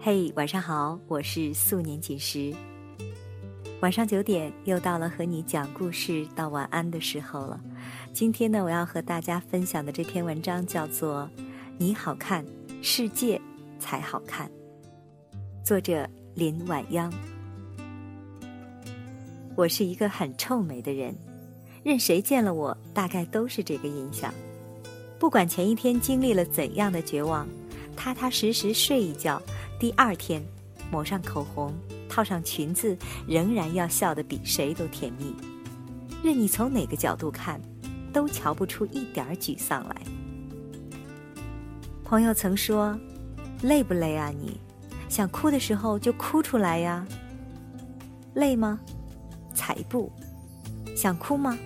嘿，晚上好，我是素年锦时。晚上九点又到了和你讲故事道晚安的时候了。今天呢，我要和大家分享的这篇文章叫做《你好看，世界才好看》，作者林晚央。我是一个很臭美的人，任谁见了我，大概都是这个印象。不管前一天经历了怎样的绝望，踏踏实实睡一觉。第二天，抹上口红，套上裙子，仍然要笑得比谁都甜蜜。任你从哪个角度看，都瞧不出一点沮丧来。朋友曾说：“累不累啊？你想哭的时候就哭出来呀。”累吗？才不。想哭吗？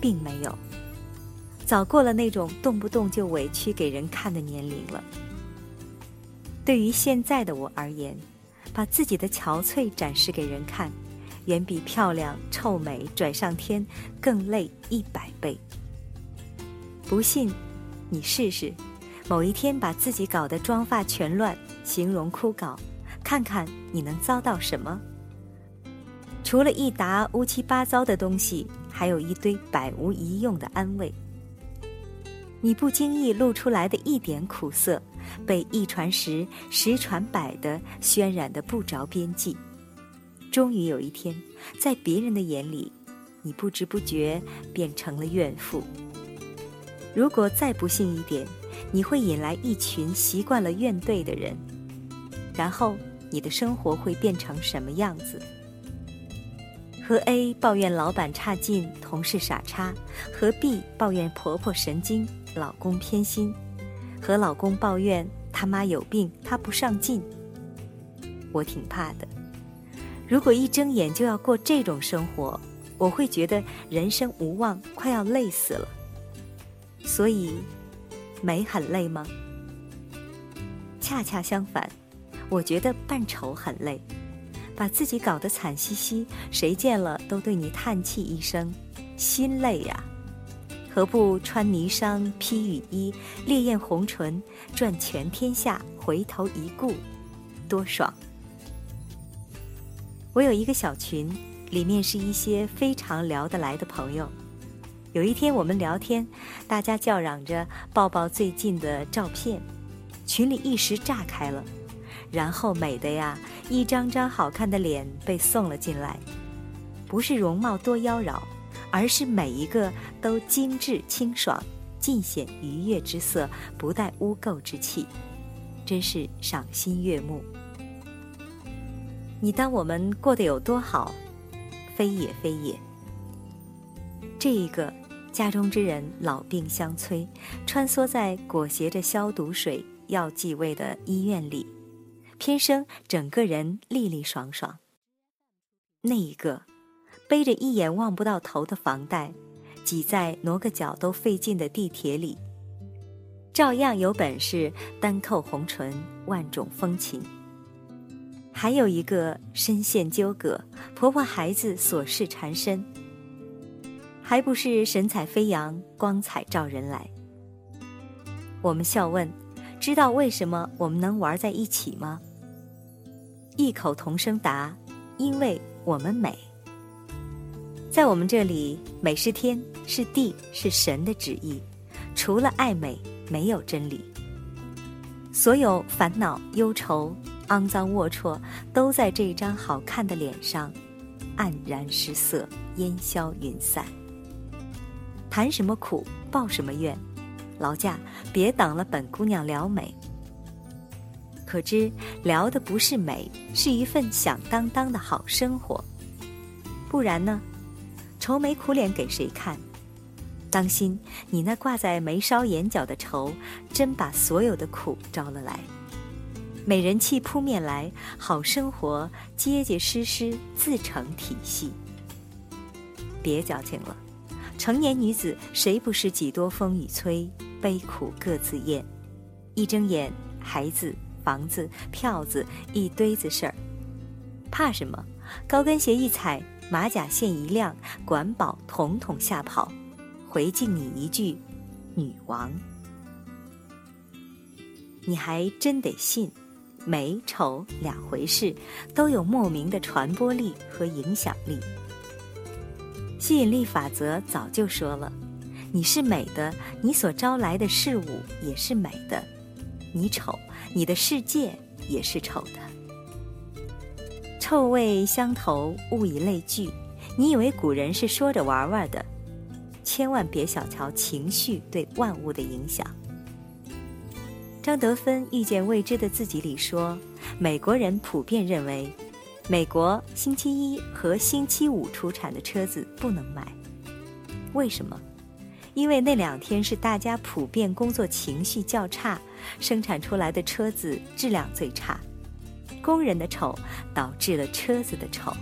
并没有。早过了那种动不动就委屈给人看的年龄了。对于现在的我而言，把自己的憔悴展示给人看，远比漂亮、臭美拽上天更累一百倍。不信，你试试，某一天把自己搞得妆发全乱、形容枯槁，看看你能遭到什么？除了一沓乌七八糟的东西，还有一堆百无一用的安慰。你不经意露出来的一点苦涩。被一传十、十传百的渲染的不着边际，终于有一天，在别人的眼里，你不知不觉变成了怨妇。如果再不幸一点，你会引来一群习惯了怨怼的人，然后你的生活会变成什么样子？和 A 抱怨老板差劲、同事傻叉，和 B 抱怨婆婆神经、老公偏心。和老公抱怨他妈有病，他不上进。我挺怕的。如果一睁眼就要过这种生活，我会觉得人生无望，快要累死了。所以，美很累吗？恰恰相反，我觉得扮丑很累，把自己搞得惨兮兮，谁见了都对你叹气一声，心累呀。何不穿霓裳披雨衣，烈焰红唇，转全天下，回头一顾，多爽！我有一个小群，里面是一些非常聊得来的朋友。有一天我们聊天，大家叫嚷着抱抱最近的照片，群里一时炸开了，然后美的呀，一张张好看的脸被送了进来，不是容貌多妖娆。而是每一个都精致清爽，尽显愉悦之色，不带污垢之气，真是赏心悦目。你当我们过得有多好？非也非也。这一个家中之人老病相催，穿梭在裹挟着消毒水、药剂味的医院里，偏生整个人利利爽爽。那一个。背着一眼望不到头的房贷，挤在挪个脚都费劲的地铁里，照样有本事单扣红唇，万种风情。还有一个深陷纠葛，婆婆孩子琐事缠身，还不是神采飞扬，光彩照人来。我们笑问：知道为什么我们能玩在一起吗？异口同声答：因为我们美。在我们这里，美是天，是地，是神的旨意。除了爱美，没有真理。所有烦恼、忧愁、肮脏、龌龊，都在这张好看的脸上黯然失色，烟消云散。谈什么苦，报什么怨？劳驾，别挡了，本姑娘聊美。可知聊的不是美，是一份响当当的好生活。不然呢？愁眉苦脸给谁看？当心，你那挂在眉梢眼角的愁，真把所有的苦招了来。美人气扑面来，好生活结结实实自成体系。别矫情了，成年女子谁不是几多风雨催，悲苦各自咽？一睁眼，孩子、房子、票子，一堆子事儿，怕什么？高跟鞋一踩。马甲线一亮，管保统统吓跑，回敬你一句：“女王。”你还真得信，美丑两回事，都有莫名的传播力和影响力。吸引力法则早就说了，你是美的，你所招来的事物也是美的；你丑，你的世界也是丑的。臭味相投，物以类聚。你以为古人是说着玩玩的？千万别小瞧情绪对万物的影响。张德芬《遇见未知的自己》里说，美国人普遍认为，美国星期一和星期五出产的车子不能买。为什么？因为那两天是大家普遍工作情绪较差，生产出来的车子质量最差，工人的丑导致了车子的丑。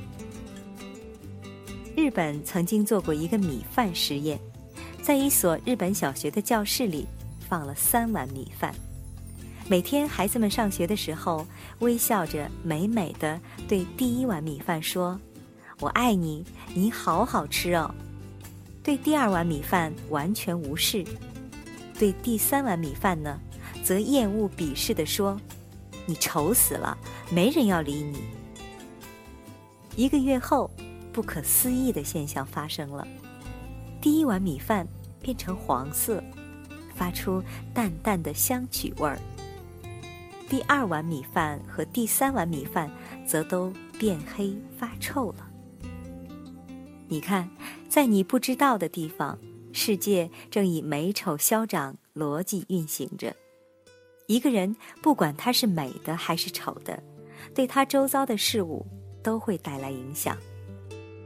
日本曾经做过一个米饭实验，在一所日本小学的教室里放了三碗米饭。每天孩子们上学的时候，微笑着美美的对第一碗米饭说：“我爱你，你好好吃哦。”对第二碗米饭完全无视，对第三碗米饭呢，则厌恶鄙视地说：“你丑死了，没人要理你。”一个月后，不可思议的现象发生了：第一碗米饭变成黄色，发出淡淡的香曲味儿。第二碗米饭和第三碗米饭则都变黑发臭了。你看，在你不知道的地方，世界正以美丑消长逻辑运行着。一个人不管他是美的还是丑的，对他周遭的事物都会带来影响。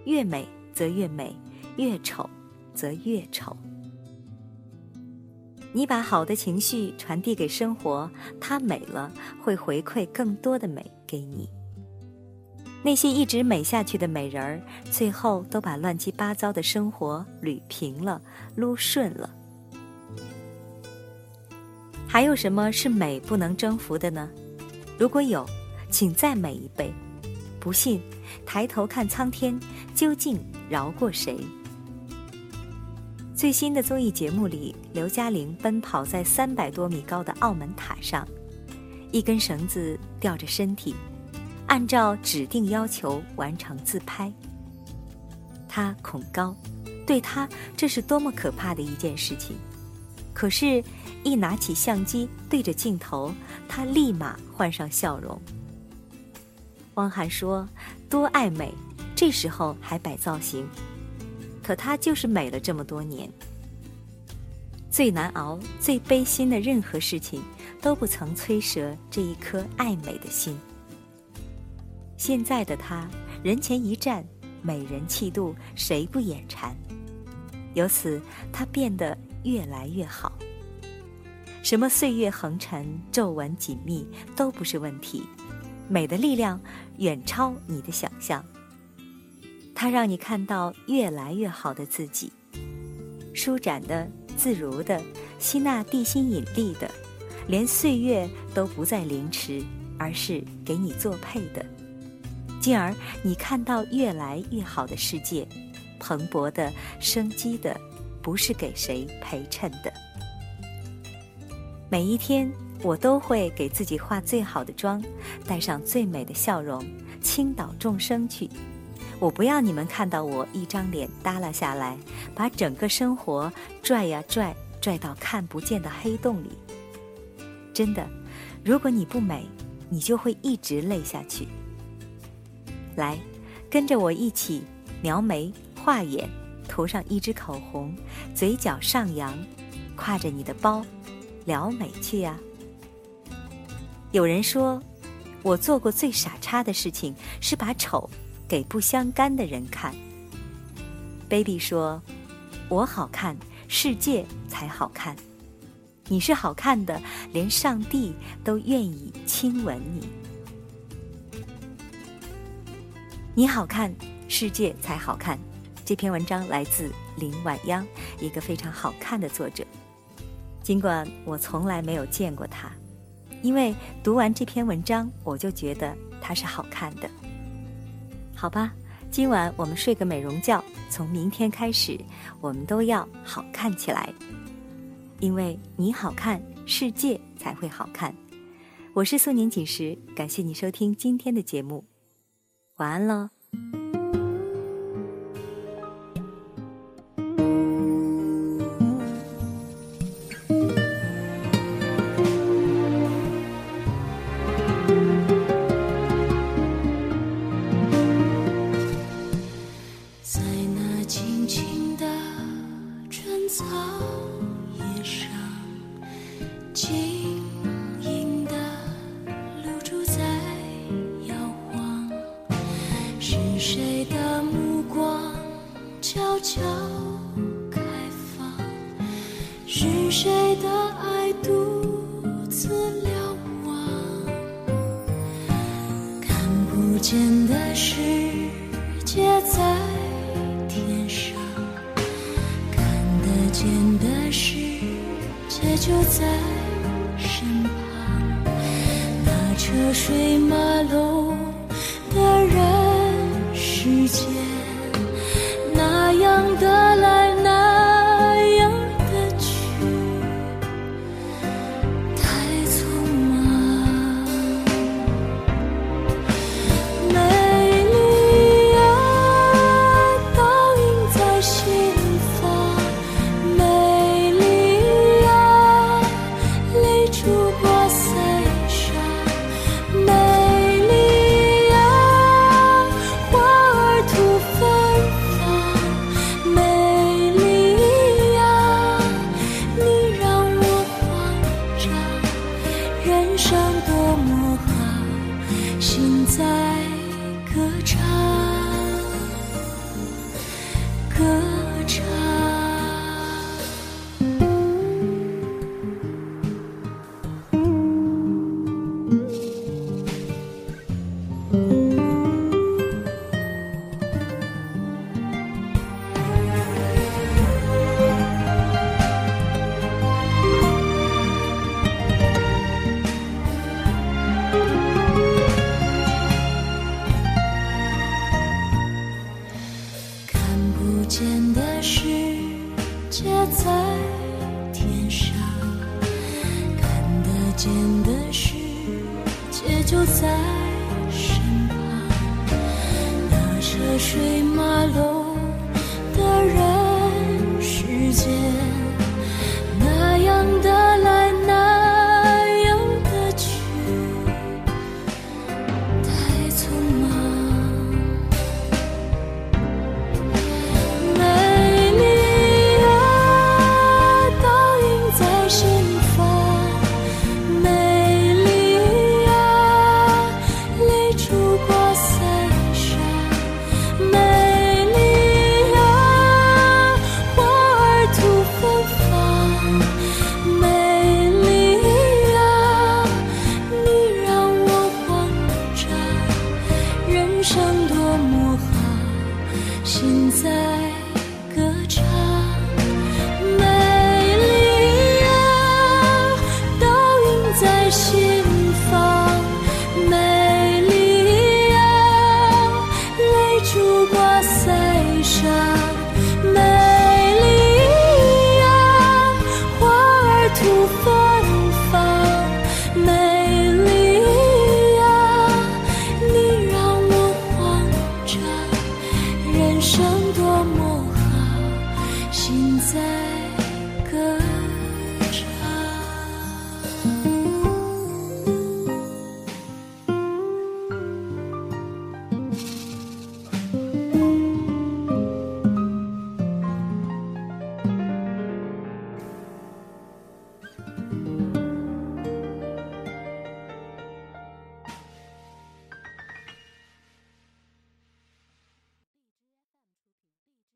越美则越美，越丑则越丑。你把好的情绪传递给生活，它美了，会回馈更多的美给你。那些一直美下去的美人儿，最后都把乱七八糟的生活捋平了、撸顺了。还有什么是美不能征服的呢？如果有，请再美一倍。不信，抬头看苍天，究竟饶过谁？最新的综艺节目里，刘嘉玲奔跑在三百多米高的澳门塔上，一根绳子吊着身体，按照指定要求完成自拍。她恐高，对她这是多么可怕的一件事情。可是，一拿起相机对着镜头，她立马换上笑容。汪涵说：“多爱美，这时候还摆造型。”可她就是美了这么多年，最难熬、最悲心的任何事情，都不曾摧折这一颗爱美的心。现在的她，人前一站，美人气度，谁不眼馋？由此，她变得越来越好。什么岁月横陈、皱纹紧密都不是问题，美的力量远超你的想象。它让你看到越来越好的自己，舒展的、自如的，吸纳地心引力的，连岁月都不再凌迟，而是给你做配的。进而你看到越来越好的世界，蓬勃的、生机的，不是给谁陪衬的。每一天，我都会给自己化最好的妆，带上最美的笑容，倾倒众生去。我不要你们看到我一张脸耷拉下来，把整个生活拽呀拽，拽到看不见的黑洞里。真的，如果你不美，你就会一直累下去。来，跟着我一起描眉、画眼，涂上一支口红，嘴角上扬，挎着你的包，撩美去呀。有人说，我做过最傻叉的事情是把丑。给不相干的人看。Baby 说：“我好看，世界才好看。你是好看的，连上帝都愿意亲吻你。你好看，世界才好看。”这篇文章来自林婉央一个非常好看的作者。尽管我从来没有见过他因为读完这篇文章我就觉得他是好看的。好吧今晚我们睡个美容觉从明天开始我们都要好看起来。因为你好看世界才会好看。我是素年锦时感谢你收听今天的节目。晚安喽见的世界在天上，看得见的世界就在身旁。那车水马龙。水马龙的人世间。